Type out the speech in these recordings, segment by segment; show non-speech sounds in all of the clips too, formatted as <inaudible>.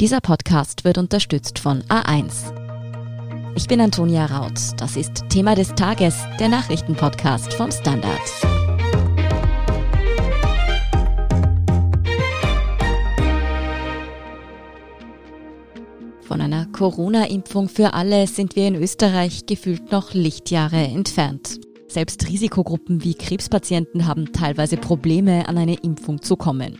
Dieser Podcast wird unterstützt von A1. Ich bin Antonia Raut. Das ist Thema des Tages, der Nachrichtenpodcast vom Standard. Von einer Corona-Impfung für alle sind wir in Österreich gefühlt noch Lichtjahre entfernt. Selbst Risikogruppen wie Krebspatienten haben teilweise Probleme, an eine Impfung zu kommen.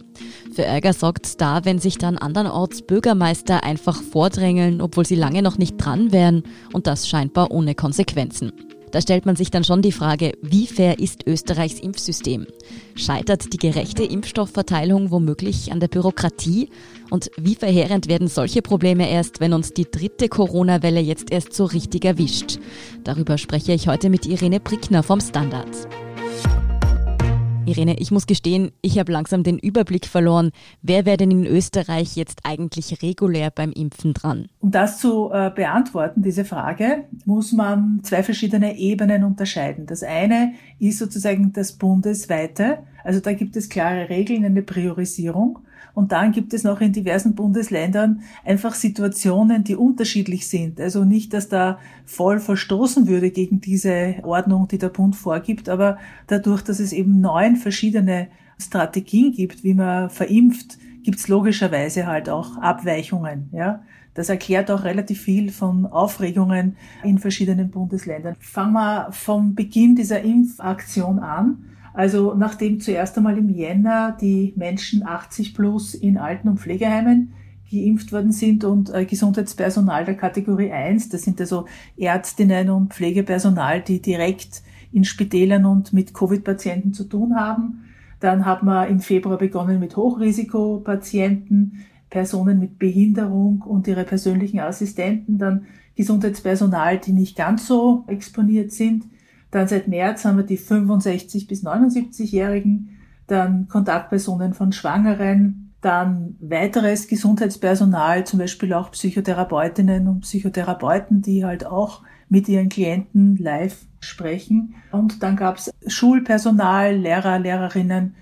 Für Ärger sorgt da, wenn sich dann andernorts Bürgermeister einfach vordrängeln, obwohl sie lange noch nicht dran wären und das scheinbar ohne Konsequenzen. Da stellt man sich dann schon die Frage, wie fair ist Österreichs Impfsystem? Scheitert die gerechte Impfstoffverteilung womöglich an der Bürokratie? Und wie verheerend werden solche Probleme erst, wenn uns die dritte Corona-Welle jetzt erst so richtig erwischt? Darüber spreche ich heute mit Irene Brickner vom Standard. Irene, ich muss gestehen, ich habe langsam den Überblick verloren. Wer wäre denn in Österreich jetzt eigentlich regulär beim Impfen dran? Um das zu äh, beantworten, diese Frage, muss man zwei verschiedene Ebenen unterscheiden. Das eine ist sozusagen das bundesweite. Also da gibt es klare Regeln, eine Priorisierung. Und dann gibt es noch in diversen Bundesländern einfach Situationen, die unterschiedlich sind. Also nicht, dass da voll verstoßen würde gegen diese Ordnung, die der Bund vorgibt, aber dadurch, dass es eben neun verschiedene Strategien gibt, wie man verimpft, gibt es logischerweise halt auch Abweichungen. Ja? Das erklärt auch relativ viel von Aufregungen in verschiedenen Bundesländern. Fangen wir vom Beginn dieser Impfaktion an. Also nachdem zuerst einmal im Jänner die Menschen 80 plus in Alten- und Pflegeheimen geimpft worden sind und äh, Gesundheitspersonal der Kategorie 1, das sind also Ärztinnen und Pflegepersonal, die direkt in Spitälern und mit Covid-Patienten zu tun haben. Dann hat man im Februar begonnen mit Hochrisikopatienten, Personen mit Behinderung und ihre persönlichen Assistenten, dann Gesundheitspersonal, die nicht ganz so exponiert sind. Dann seit März haben wir die 65 bis 79-Jährigen, dann Kontaktpersonen von Schwangeren, dann weiteres Gesundheitspersonal, zum Beispiel auch Psychotherapeutinnen und Psychotherapeuten, die halt auch mit ihren Klienten live sprechen. Und dann gab es Schulpersonal, Lehrer, Lehrerinnen,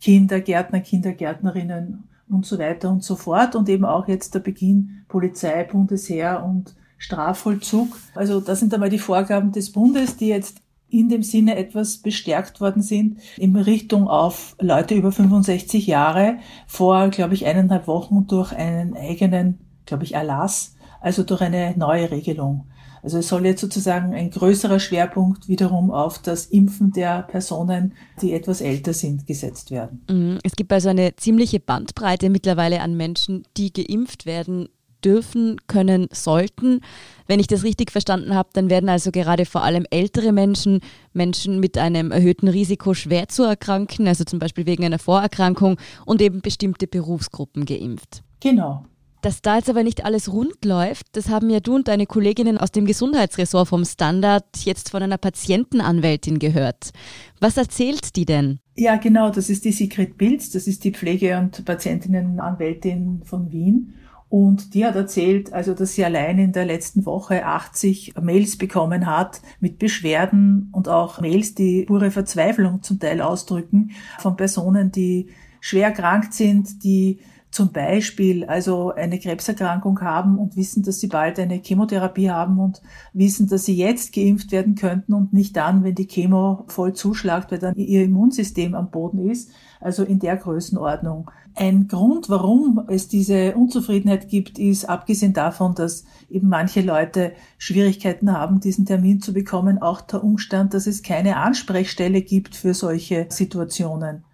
Kinder, Gärtner, Kindergärtnerinnen und so weiter und so fort. Und eben auch jetzt der Beginn Polizei, Bundesheer und Strafvollzug. Also das sind einmal die Vorgaben des Bundes, die jetzt in dem Sinne etwas bestärkt worden sind in Richtung auf Leute über 65 Jahre vor, glaube ich, eineinhalb Wochen durch einen eigenen, glaube ich, Erlass, also durch eine neue Regelung. Also es soll jetzt sozusagen ein größerer Schwerpunkt wiederum auf das Impfen der Personen, die etwas älter sind, gesetzt werden. Mhm. Es gibt also eine ziemliche Bandbreite mittlerweile an Menschen, die geimpft werden dürfen, können, sollten. Wenn ich das richtig verstanden habe, dann werden also gerade vor allem ältere Menschen, Menschen mit einem erhöhten Risiko schwer zu erkranken, also zum Beispiel wegen einer Vorerkrankung und eben bestimmte Berufsgruppen geimpft. Genau. Dass da jetzt aber nicht alles rund läuft, das haben ja du und deine Kolleginnen aus dem Gesundheitsressort vom Standard jetzt von einer Patientenanwältin gehört. Was erzählt die denn? Ja, genau, das ist die Sigrid Pilz, das ist die Pflege- und Patientinnenanwältin von Wien. Und die hat erzählt, also, dass sie allein in der letzten Woche 80 Mails bekommen hat mit Beschwerden und auch Mails, die pure Verzweiflung zum Teil ausdrücken von Personen, die schwer erkrankt sind, die zum Beispiel also eine Krebserkrankung haben und wissen, dass sie bald eine Chemotherapie haben und wissen, dass sie jetzt geimpft werden könnten und nicht dann, wenn die Chemo voll zuschlagt, weil dann ihr Immunsystem am Boden ist. Also in der Größenordnung. Ein Grund, warum es diese Unzufriedenheit gibt, ist abgesehen davon, dass eben manche Leute Schwierigkeiten haben, diesen Termin zu bekommen, auch der Umstand, dass es keine Ansprechstelle gibt für solche Situationen.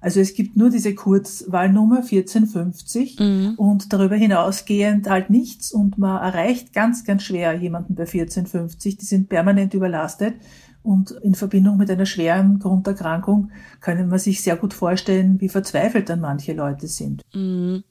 Also es gibt nur diese Kurzwahlnummer 1450 mhm. und darüber hinausgehend halt nichts und man erreicht ganz, ganz schwer jemanden bei 1450. Die sind permanent überlastet und in Verbindung mit einer schweren Grunderkrankung können man sich sehr gut vorstellen, wie verzweifelt dann manche Leute sind. Mhm.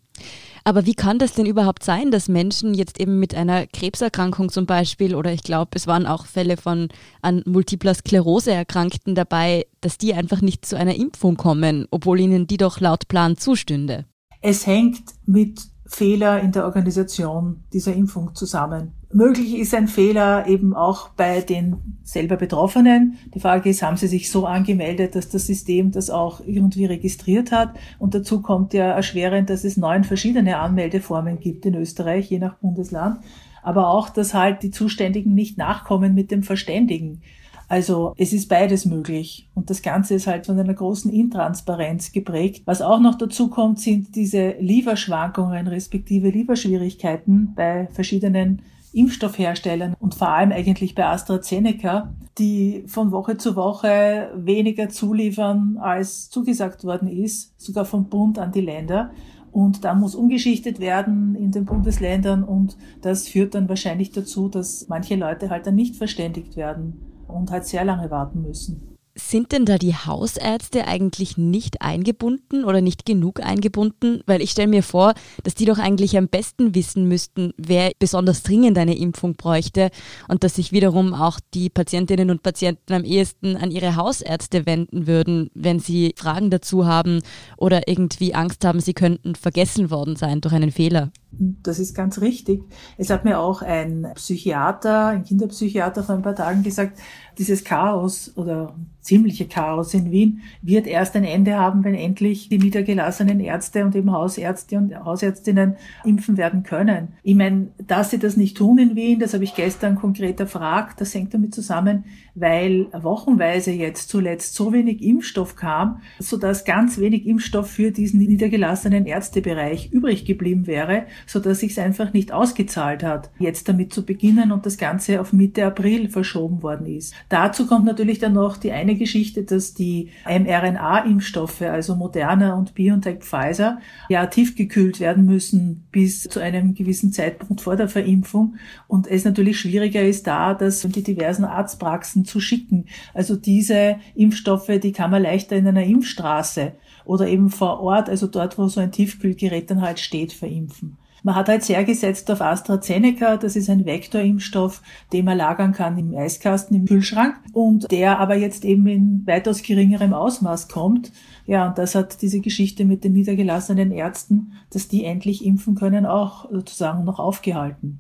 Aber wie kann das denn überhaupt sein, dass Menschen jetzt eben mit einer Krebserkrankung zum Beispiel oder ich glaube, es waren auch Fälle von an multipler Sklerose Erkrankten dabei, dass die einfach nicht zu einer Impfung kommen, obwohl ihnen die doch laut Plan zustünde? Es hängt mit Fehler in der Organisation dieser Impfung zusammen. Möglich ist ein Fehler eben auch bei den selber Betroffenen. Die Frage ist, haben sie sich so angemeldet, dass das System das auch irgendwie registriert hat? Und dazu kommt ja erschwerend, dass es neun verschiedene Anmeldeformen gibt in Österreich, je nach Bundesland. Aber auch, dass halt die Zuständigen nicht nachkommen mit dem Verständigen. Also es ist beides möglich. Und das Ganze ist halt von einer großen Intransparenz geprägt. Was auch noch dazu kommt, sind diese Lieferschwankungen respektive Lieferschwierigkeiten bei verschiedenen Impfstoffherstellern und vor allem eigentlich bei AstraZeneca, die von Woche zu Woche weniger zuliefern, als zugesagt worden ist, sogar vom Bund an die Länder. Und da muss umgeschichtet werden in den Bundesländern und das führt dann wahrscheinlich dazu, dass manche Leute halt dann nicht verständigt werden und halt sehr lange warten müssen. Sind denn da die Hausärzte eigentlich nicht eingebunden oder nicht genug eingebunden? Weil ich stelle mir vor, dass die doch eigentlich am besten wissen müssten, wer besonders dringend eine Impfung bräuchte und dass sich wiederum auch die Patientinnen und Patienten am ehesten an ihre Hausärzte wenden würden, wenn sie Fragen dazu haben oder irgendwie Angst haben, sie könnten vergessen worden sein durch einen Fehler. Das ist ganz richtig. Es hat mir auch ein Psychiater, ein Kinderpsychiater vor ein paar Tagen gesagt, dieses Chaos oder ziemliche Chaos in Wien wird erst ein Ende haben, wenn endlich die niedergelassenen Ärzte und eben Hausärzte und Hausärztinnen impfen werden können. Ich meine, dass sie das nicht tun in Wien, das habe ich gestern konkret erfragt, das hängt damit zusammen, weil wochenweise jetzt zuletzt so wenig Impfstoff kam, so dass ganz wenig Impfstoff für diesen niedergelassenen Ärztebereich übrig geblieben wäre, so dass sich einfach nicht ausgezahlt hat, jetzt damit zu beginnen und das Ganze auf Mitte April verschoben worden ist. Dazu kommt natürlich dann noch die eine Geschichte, dass die mRNA-Impfstoffe, also Moderna und BioNTech Pfizer, ja tiefgekühlt werden müssen bis zu einem gewissen Zeitpunkt vor der Verimpfung und es natürlich schwieriger ist da, dass die diversen Arztpraxen zu schicken. Also diese Impfstoffe, die kann man leichter in einer Impfstraße oder eben vor Ort, also dort, wo so ein Tiefkühlgerät dann halt steht, verimpfen. Man hat halt sehr gesetzt auf AstraZeneca, das ist ein Vektorimpfstoff, den man lagern kann im Eiskasten, im Kühlschrank und der aber jetzt eben in weitaus geringerem Ausmaß kommt. Ja, und das hat diese Geschichte mit den niedergelassenen Ärzten, dass die endlich impfen können, auch sozusagen noch aufgehalten.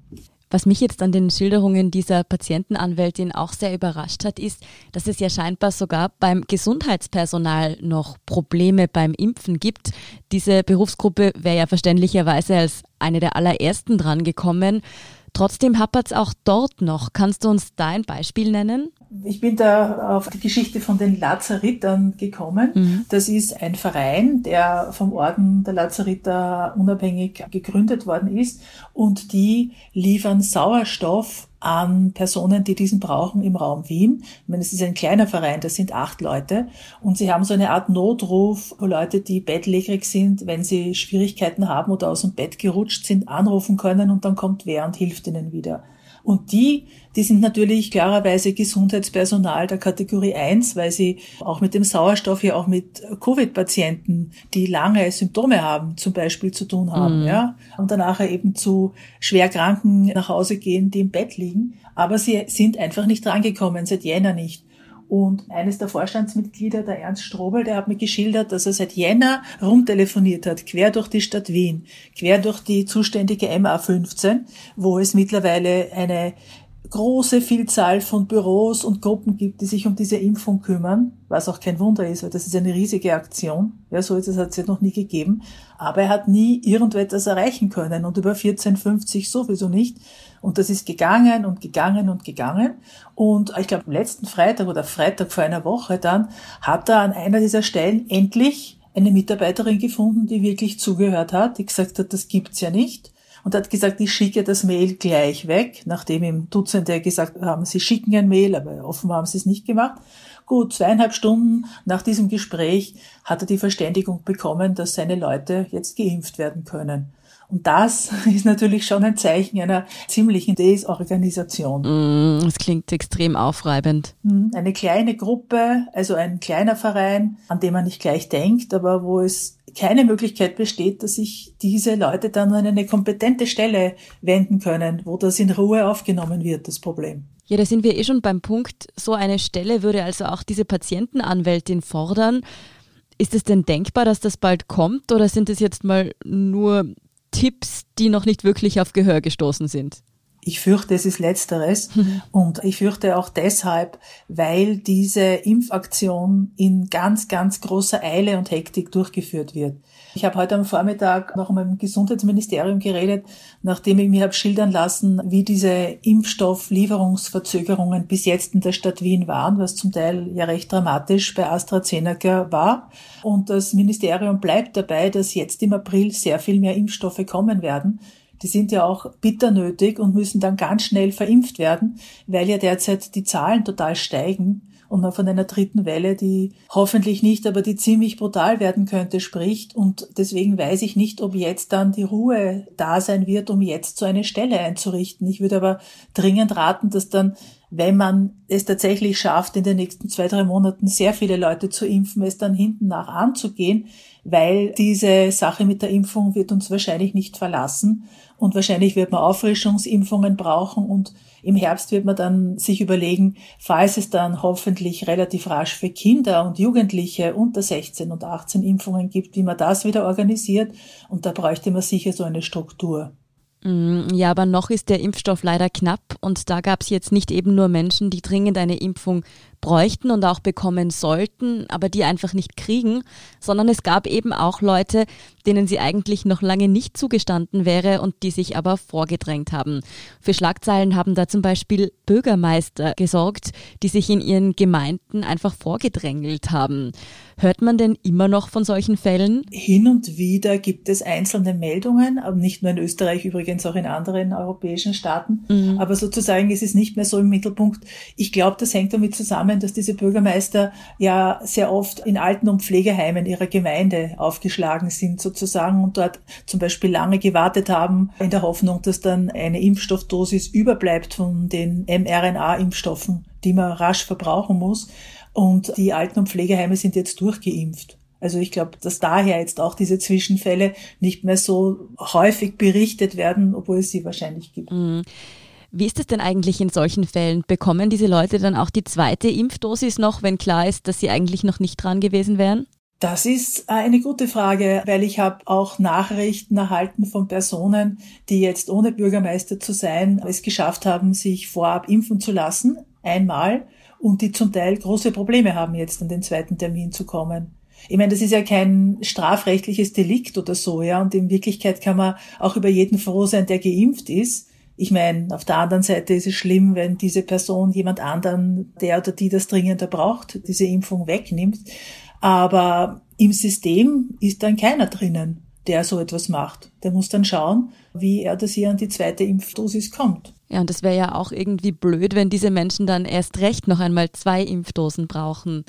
Was mich jetzt an den Schilderungen dieser Patientenanwältin auch sehr überrascht hat, ist, dass es ja scheinbar sogar beim Gesundheitspersonal noch Probleme beim Impfen gibt. Diese Berufsgruppe wäre ja verständlicherweise als eine der allerersten dran gekommen. Trotzdem hapert es auch dort noch. Kannst du uns da ein Beispiel nennen? Ich bin da auf die Geschichte von den Lazarittern gekommen. Mhm. Das ist ein Verein, der vom Orden der Lazaritter unabhängig gegründet worden ist und die liefern Sauerstoff an Personen, die diesen brauchen im Raum Wien. Ich meine, es ist ein kleiner Verein, das sind acht Leute und sie haben so eine Art Notruf, wo Leute, die bettlägerig sind, wenn sie Schwierigkeiten haben oder aus dem Bett gerutscht sind, anrufen können und dann kommt wer und hilft ihnen wieder. Und die, die sind natürlich klarerweise Gesundheitspersonal der Kategorie 1, weil sie auch mit dem Sauerstoff ja auch mit Covid-Patienten, die lange Symptome haben, zum Beispiel zu tun haben, mhm. ja. Und danach eben zu Schwerkranken nach Hause gehen, die im Bett liegen. Aber sie sind einfach nicht drangekommen, seit Jänner nicht. Und eines der Vorstandsmitglieder, der Ernst Strobel, der hat mir geschildert, dass er seit Jänner rumtelefoniert hat, quer durch die Stadt Wien, quer durch die zuständige MA15, wo es mittlerweile eine große Vielzahl von Büros und Gruppen gibt, die sich um diese Impfung kümmern, was auch kein Wunder ist, weil das ist eine riesige Aktion. Ja, so etwas hat es ja noch nie gegeben. Aber er hat nie irgendetwas erreichen können und über 1450 sowieso nicht. Und das ist gegangen und gegangen und gegangen. Und ich glaube, letzten Freitag oder Freitag vor einer Woche dann hat er an einer dieser Stellen endlich eine Mitarbeiterin gefunden, die wirklich zugehört hat, die gesagt hat, das gibt's ja nicht und hat gesagt, ich schicke das Mail gleich weg, nachdem ihm Dutzende gesagt haben, sie schicken ein Mail, aber offenbar haben sie es nicht gemacht. Gut, zweieinhalb Stunden nach diesem Gespräch hat er die Verständigung bekommen, dass seine Leute jetzt geimpft werden können. Und das <laughs> ist natürlich schon ein Zeichen einer ziemlichen Desorganisation. Mm, das klingt extrem aufreibend. Mm, eine kleine Gruppe, also ein kleiner Verein, an dem man nicht gleich denkt, aber wo es keine Möglichkeit besteht, dass sich diese Leute dann an eine kompetente Stelle wenden können, wo das in Ruhe aufgenommen wird, das Problem. Ja, da sind wir eh schon beim Punkt, so eine Stelle würde also auch diese Patientenanwältin fordern. Ist es denn denkbar, dass das bald kommt oder sind es jetzt mal nur Tipps, die noch nicht wirklich auf Gehör gestoßen sind? Ich fürchte, es ist letzteres. <laughs> Und ich fürchte auch deshalb, weil diese Impfaktion in ganz, ganz großer Eile und Hektik durchgeführt wird. Ich habe heute am Vormittag noch mit dem Gesundheitsministerium geredet, nachdem ich mir habe schildern lassen, wie diese Impfstofflieferungsverzögerungen bis jetzt in der Stadt Wien waren, was zum Teil ja recht dramatisch bei AstraZeneca war. Und das Ministerium bleibt dabei, dass jetzt im April sehr viel mehr Impfstoffe kommen werden die sind ja auch bitter nötig und müssen dann ganz schnell verimpft werden, weil ja derzeit die Zahlen total steigen und man von einer dritten Welle, die hoffentlich nicht, aber die ziemlich brutal werden könnte, spricht. Und deswegen weiß ich nicht, ob jetzt dann die Ruhe da sein wird, um jetzt so eine Stelle einzurichten. Ich würde aber dringend raten, dass dann, wenn man es tatsächlich schafft, in den nächsten zwei, drei Monaten sehr viele Leute zu impfen, es dann hinten nach anzugehen, weil diese Sache mit der Impfung wird uns wahrscheinlich nicht verlassen. Und wahrscheinlich wird man Auffrischungsimpfungen brauchen und im Herbst wird man dann sich überlegen, falls es dann hoffentlich relativ rasch für Kinder und Jugendliche unter 16 und 18 Impfungen gibt, wie man das wieder organisiert. Und da bräuchte man sicher so eine Struktur. Mm, ja, aber noch ist der Impfstoff leider knapp und da gab es jetzt nicht eben nur Menschen, die dringend eine Impfung bräuchten und auch bekommen sollten, aber die einfach nicht kriegen, sondern es gab eben auch Leute, denen sie eigentlich noch lange nicht zugestanden wäre und die sich aber vorgedrängt haben. Für Schlagzeilen haben da zum Beispiel Bürgermeister gesorgt, die sich in ihren Gemeinden einfach vorgedrängelt haben. Hört man denn immer noch von solchen Fällen? Hin und wieder gibt es einzelne Meldungen, aber nicht nur in Österreich, übrigens auch in anderen europäischen Staaten. Mhm. Aber sozusagen ist es nicht mehr so im Mittelpunkt. Ich glaube, das hängt damit zusammen, dass diese Bürgermeister ja sehr oft in Alten- und Pflegeheimen ihrer Gemeinde aufgeschlagen sind, sozusagen, und dort zum Beispiel lange gewartet haben, in der Hoffnung, dass dann eine Impfstoffdosis überbleibt von den mRNA-Impfstoffen, die man rasch verbrauchen muss. Und die Alten- und Pflegeheime sind jetzt durchgeimpft. Also ich glaube, dass daher jetzt auch diese Zwischenfälle nicht mehr so häufig berichtet werden, obwohl es sie wahrscheinlich gibt. Mhm. Wie ist es denn eigentlich in solchen Fällen? Bekommen diese Leute dann auch die zweite Impfdosis noch, wenn klar ist, dass sie eigentlich noch nicht dran gewesen wären? Das ist eine gute Frage, weil ich habe auch Nachrichten erhalten von Personen, die jetzt ohne Bürgermeister zu sein es geschafft haben, sich vorab impfen zu lassen, einmal, und die zum Teil große Probleme haben, jetzt an den zweiten Termin zu kommen. Ich meine, das ist ja kein strafrechtliches Delikt oder so, ja, und in Wirklichkeit kann man auch über jeden froh sein, der geimpft ist. Ich meine, auf der anderen Seite ist es schlimm, wenn diese Person jemand anderen, der oder die das dringender braucht, diese Impfung wegnimmt. Aber im System ist dann keiner drinnen, der so etwas macht. Der muss dann schauen, wie er das hier an die zweite Impfdosis kommt. Ja, und das wäre ja auch irgendwie blöd, wenn diese Menschen dann erst recht noch einmal zwei Impfdosen brauchen.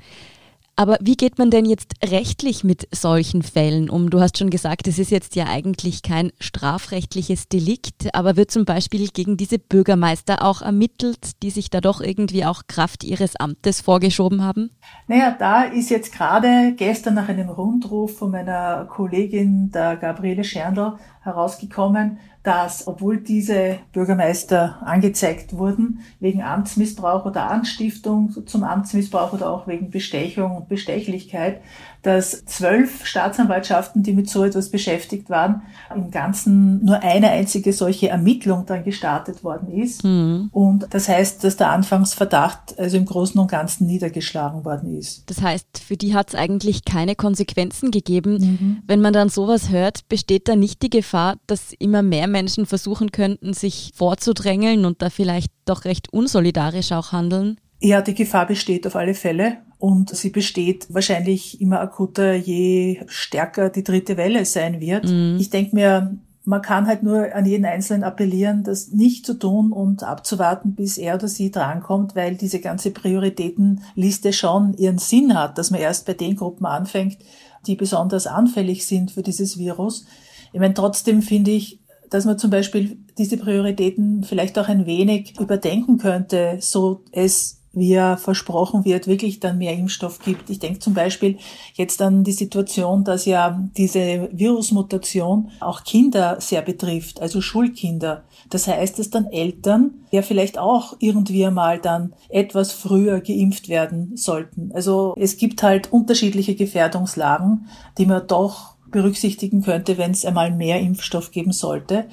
Aber wie geht man denn jetzt rechtlich mit solchen Fällen um? Du hast schon gesagt, es ist jetzt ja eigentlich kein strafrechtliches Delikt, aber wird zum Beispiel gegen diese Bürgermeister auch ermittelt, die sich da doch irgendwie auch Kraft ihres Amtes vorgeschoben haben? Naja, da ist jetzt gerade gestern nach einem Rundruf von meiner Kollegin, der Gabriele Scherndl, herausgekommen, dass, obwohl diese Bürgermeister angezeigt wurden, wegen Amtsmissbrauch oder Anstiftung zum Amtsmissbrauch oder auch wegen Bestechung und Bestechlichkeit, dass zwölf Staatsanwaltschaften, die mit so etwas beschäftigt waren, im Ganzen nur eine einzige solche Ermittlung dann gestartet worden ist. Mhm. Und das heißt, dass der Anfangsverdacht also im Großen und Ganzen niedergeschlagen worden ist. Das heißt, für die hat es eigentlich keine Konsequenzen gegeben. Mhm. Wenn man dann sowas hört, besteht da nicht die Gefahr, dass immer mehr Menschen versuchen könnten, sich vorzudrängeln und da vielleicht doch recht unsolidarisch auch handeln? Ja, die Gefahr besteht auf alle Fälle und sie besteht wahrscheinlich immer akuter, je stärker die dritte Welle sein wird. Mhm. Ich denke mir, man kann halt nur an jeden Einzelnen appellieren, das nicht zu tun und abzuwarten, bis er oder sie drankommt, weil diese ganze Prioritätenliste schon ihren Sinn hat, dass man erst bei den Gruppen anfängt, die besonders anfällig sind für dieses Virus. Ich meine, trotzdem finde ich, dass man zum Beispiel diese Prioritäten vielleicht auch ein wenig überdenken könnte, so es wie er versprochen wird, wirklich dann mehr Impfstoff gibt. Ich denke zum Beispiel jetzt an die Situation, dass ja diese Virusmutation auch Kinder sehr betrifft, also Schulkinder. Das heißt, dass dann Eltern ja vielleicht auch irgendwie einmal dann etwas früher geimpft werden sollten. Also es gibt halt unterschiedliche Gefährdungslagen, die man doch berücksichtigen könnte, wenn es einmal mehr Impfstoff geben sollte.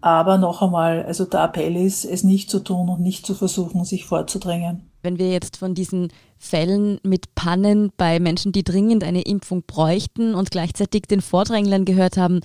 Aber noch einmal, also der Appell ist, es nicht zu tun und nicht zu versuchen, sich vorzudrängen. Wenn wir jetzt von diesen Fällen mit Pannen bei Menschen, die dringend eine Impfung bräuchten und gleichzeitig den Vordränglern gehört haben,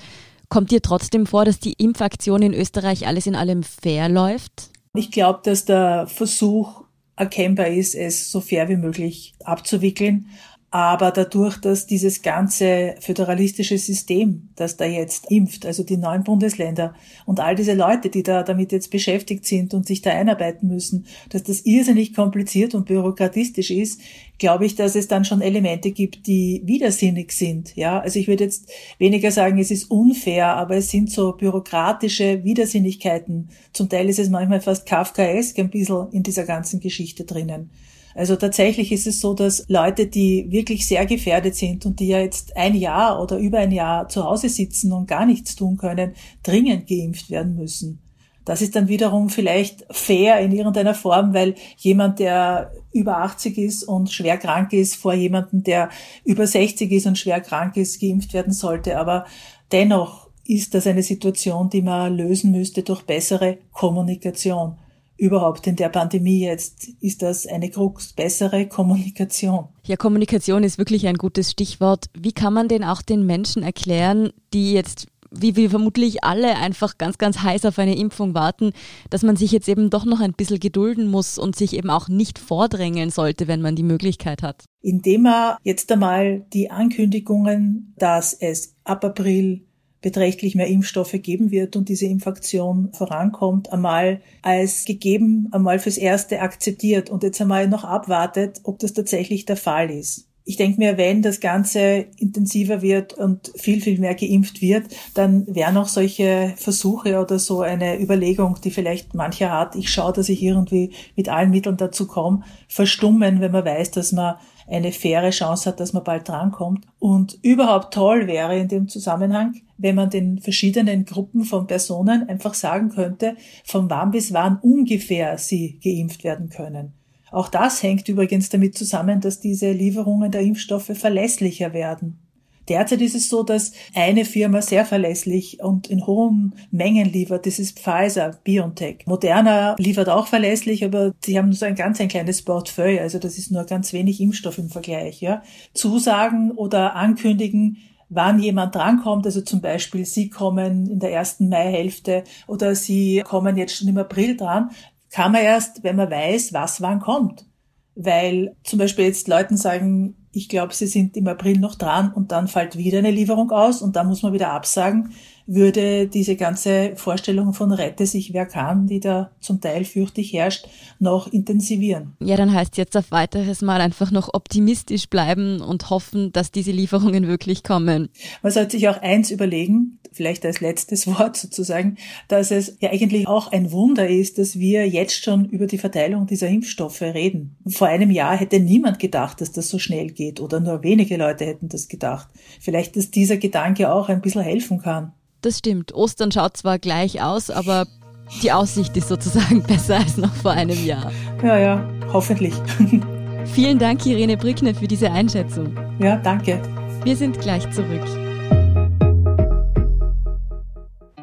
kommt dir trotzdem vor, dass die Impfaktion in Österreich alles in allem fair läuft? Ich glaube, dass der Versuch erkennbar ist, es so fair wie möglich abzuwickeln. Aber dadurch, dass dieses ganze föderalistische System, das da jetzt impft, also die neuen Bundesländer und all diese Leute, die da damit jetzt beschäftigt sind und sich da einarbeiten müssen, dass das irrsinnig kompliziert und bürokratistisch ist, glaube ich, dass es dann schon Elemente gibt, die widersinnig sind. Ja, also ich würde jetzt weniger sagen, es ist unfair, aber es sind so bürokratische Widersinnigkeiten. Zum Teil ist es manchmal fast Kafkaesk ein bisschen in dieser ganzen Geschichte drinnen. Also tatsächlich ist es so, dass Leute, die wirklich sehr gefährdet sind und die ja jetzt ein Jahr oder über ein Jahr zu Hause sitzen und gar nichts tun können, dringend geimpft werden müssen. Das ist dann wiederum vielleicht fair in irgendeiner Form, weil jemand, der über 80 ist und schwer krank ist, vor jemandem, der über 60 ist und schwer krank ist, geimpft werden sollte. Aber dennoch ist das eine Situation, die man lösen müsste durch bessere Kommunikation überhaupt in der Pandemie jetzt ist das eine Krux, bessere Kommunikation. Ja, Kommunikation ist wirklich ein gutes Stichwort. Wie kann man denn auch den Menschen erklären, die jetzt wie wir vermutlich alle einfach ganz, ganz heiß auf eine Impfung warten, dass man sich jetzt eben doch noch ein bisschen gedulden muss und sich eben auch nicht vordrängeln sollte, wenn man die Möglichkeit hat. Indem er jetzt einmal die Ankündigungen, dass es ab April beträchtlich mehr Impfstoffe geben wird und diese Impfaktion vorankommt, einmal als gegeben, einmal fürs Erste akzeptiert und jetzt einmal noch abwartet, ob das tatsächlich der Fall ist. Ich denke mir, wenn das Ganze intensiver wird und viel, viel mehr geimpft wird, dann wären auch solche Versuche oder so eine Überlegung, die vielleicht mancher hat, ich schaue, dass ich irgendwie mit allen Mitteln dazu komme, verstummen, wenn man weiß, dass man eine faire Chance hat, dass man bald drankommt. Und überhaupt toll wäre in dem Zusammenhang, wenn man den verschiedenen Gruppen von Personen einfach sagen könnte, von wann bis wann ungefähr sie geimpft werden können. Auch das hängt übrigens damit zusammen, dass diese Lieferungen der Impfstoffe verlässlicher werden. Derzeit ist es so, dass eine Firma sehr verlässlich und in hohen Mengen liefert. Das ist Pfizer, BioNTech. Moderna liefert auch verlässlich, aber sie haben nur so ein ganz ein kleines Portfolio. Also das ist nur ganz wenig Impfstoff im Vergleich. Ja. Zusagen oder ankündigen, wann jemand drankommt. Also zum Beispiel, Sie kommen in der ersten Maihälfte oder Sie kommen jetzt schon im April dran kann man erst, wenn man weiß, was wann kommt. Weil zum Beispiel jetzt Leuten sagen, ich glaube, sie sind im April noch dran und dann fällt wieder eine Lieferung aus und dann muss man wieder absagen, würde diese ganze Vorstellung von Rette sich wer kann, die da zum Teil fürchtig herrscht, noch intensivieren. Ja, dann heißt jetzt auf weiteres Mal einfach noch optimistisch bleiben und hoffen, dass diese Lieferungen wirklich kommen. Man sollte sich auch eins überlegen, vielleicht als letztes <laughs> Wort sozusagen, dass es ja eigentlich auch ein Wunder ist, dass wir jetzt schon über die Verteilung dieser Impfstoffe reden. Vor einem Jahr hätte niemand gedacht, dass das so schnell geht oder nur wenige Leute hätten das gedacht. Vielleicht, dass dieser Gedanke auch ein bisschen helfen kann. Das stimmt. Ostern schaut zwar gleich aus, aber die Aussicht ist sozusagen <laughs> besser als noch vor einem Jahr. Ja, ja, hoffentlich. <laughs> Vielen Dank, Irene Brückner, für diese Einschätzung. Ja, danke. Wir sind gleich zurück.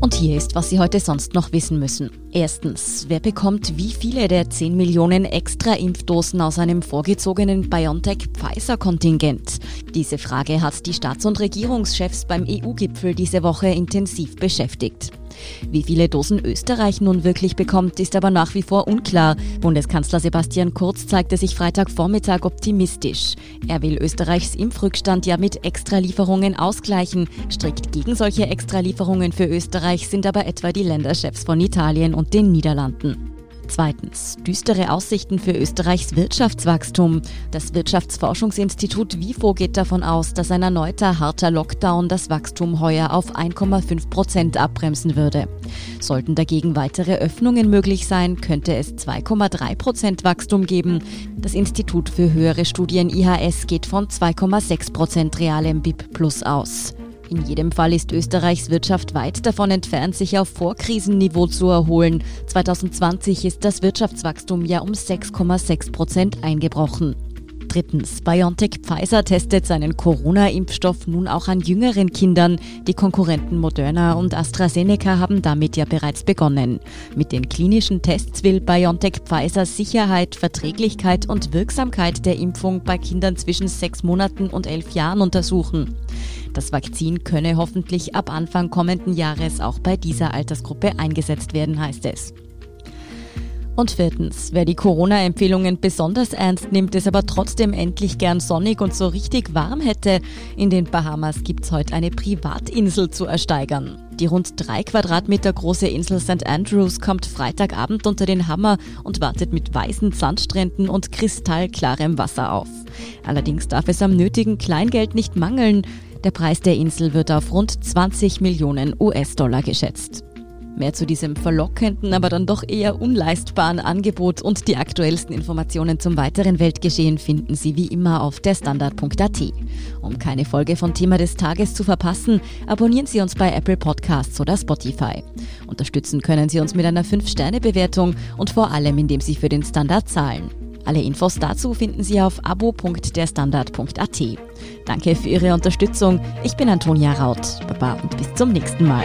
Und hier ist, was Sie heute sonst noch wissen müssen. Erstens, wer bekommt wie viele der 10 Millionen extra Impfdosen aus einem vorgezogenen BioNTech-Pfizer-Kontingent? Diese Frage hat die Staats- und Regierungschefs beim EU-Gipfel diese Woche intensiv beschäftigt. Wie viele Dosen Österreich nun wirklich bekommt, ist aber nach wie vor unklar. Bundeskanzler Sebastian Kurz zeigte sich Freitagvormittag optimistisch. Er will Österreichs Impfrückstand ja mit Extralieferungen ausgleichen. Strikt gegen solche Extralieferungen für Österreich sind aber etwa die Länderchefs von Italien und den Niederlanden. Zweitens, düstere Aussichten für Österreichs Wirtschaftswachstum. Das Wirtschaftsforschungsinstitut WIFO geht davon aus, dass ein erneuter harter Lockdown das Wachstum heuer auf 1,5 Prozent abbremsen würde. Sollten dagegen weitere Öffnungen möglich sein, könnte es 2,3 Prozent Wachstum geben. Das Institut für höhere Studien IHS geht von 2,6 Prozent realem BIP Plus aus. In jedem Fall ist Österreichs Wirtschaft weit davon entfernt, sich auf Vorkrisenniveau zu erholen. 2020 ist das Wirtschaftswachstum ja um 6,6 Prozent eingebrochen. Drittens, BioNTech Pfizer testet seinen Corona-Impfstoff nun auch an jüngeren Kindern. Die Konkurrenten Moderna und AstraZeneca haben damit ja bereits begonnen. Mit den klinischen Tests will BioNTech Pfizer Sicherheit, Verträglichkeit und Wirksamkeit der Impfung bei Kindern zwischen sechs Monaten und elf Jahren untersuchen. Das Vakzin könne hoffentlich ab Anfang kommenden Jahres auch bei dieser Altersgruppe eingesetzt werden, heißt es. Und viertens, wer die Corona-Empfehlungen besonders ernst nimmt, es aber trotzdem endlich gern sonnig und so richtig warm hätte, in den Bahamas gibt's heute eine Privatinsel zu ersteigern. Die rund drei Quadratmeter große Insel St. Andrews kommt Freitagabend unter den Hammer und wartet mit weißen Sandstränden und kristallklarem Wasser auf. Allerdings darf es am nötigen Kleingeld nicht mangeln. Der Preis der Insel wird auf rund 20 Millionen US-Dollar geschätzt. Mehr zu diesem verlockenden, aber dann doch eher unleistbaren Angebot und die aktuellsten Informationen zum weiteren Weltgeschehen finden Sie wie immer auf derstandard.at. Um keine Folge von Thema des Tages zu verpassen, abonnieren Sie uns bei Apple Podcasts oder Spotify. Unterstützen können Sie uns mit einer 5-Sterne-Bewertung und vor allem, indem Sie für den Standard zahlen. Alle Infos dazu finden Sie auf abo.derstandard.at. Danke für Ihre Unterstützung. Ich bin Antonia Raut. Baba und bis zum nächsten Mal.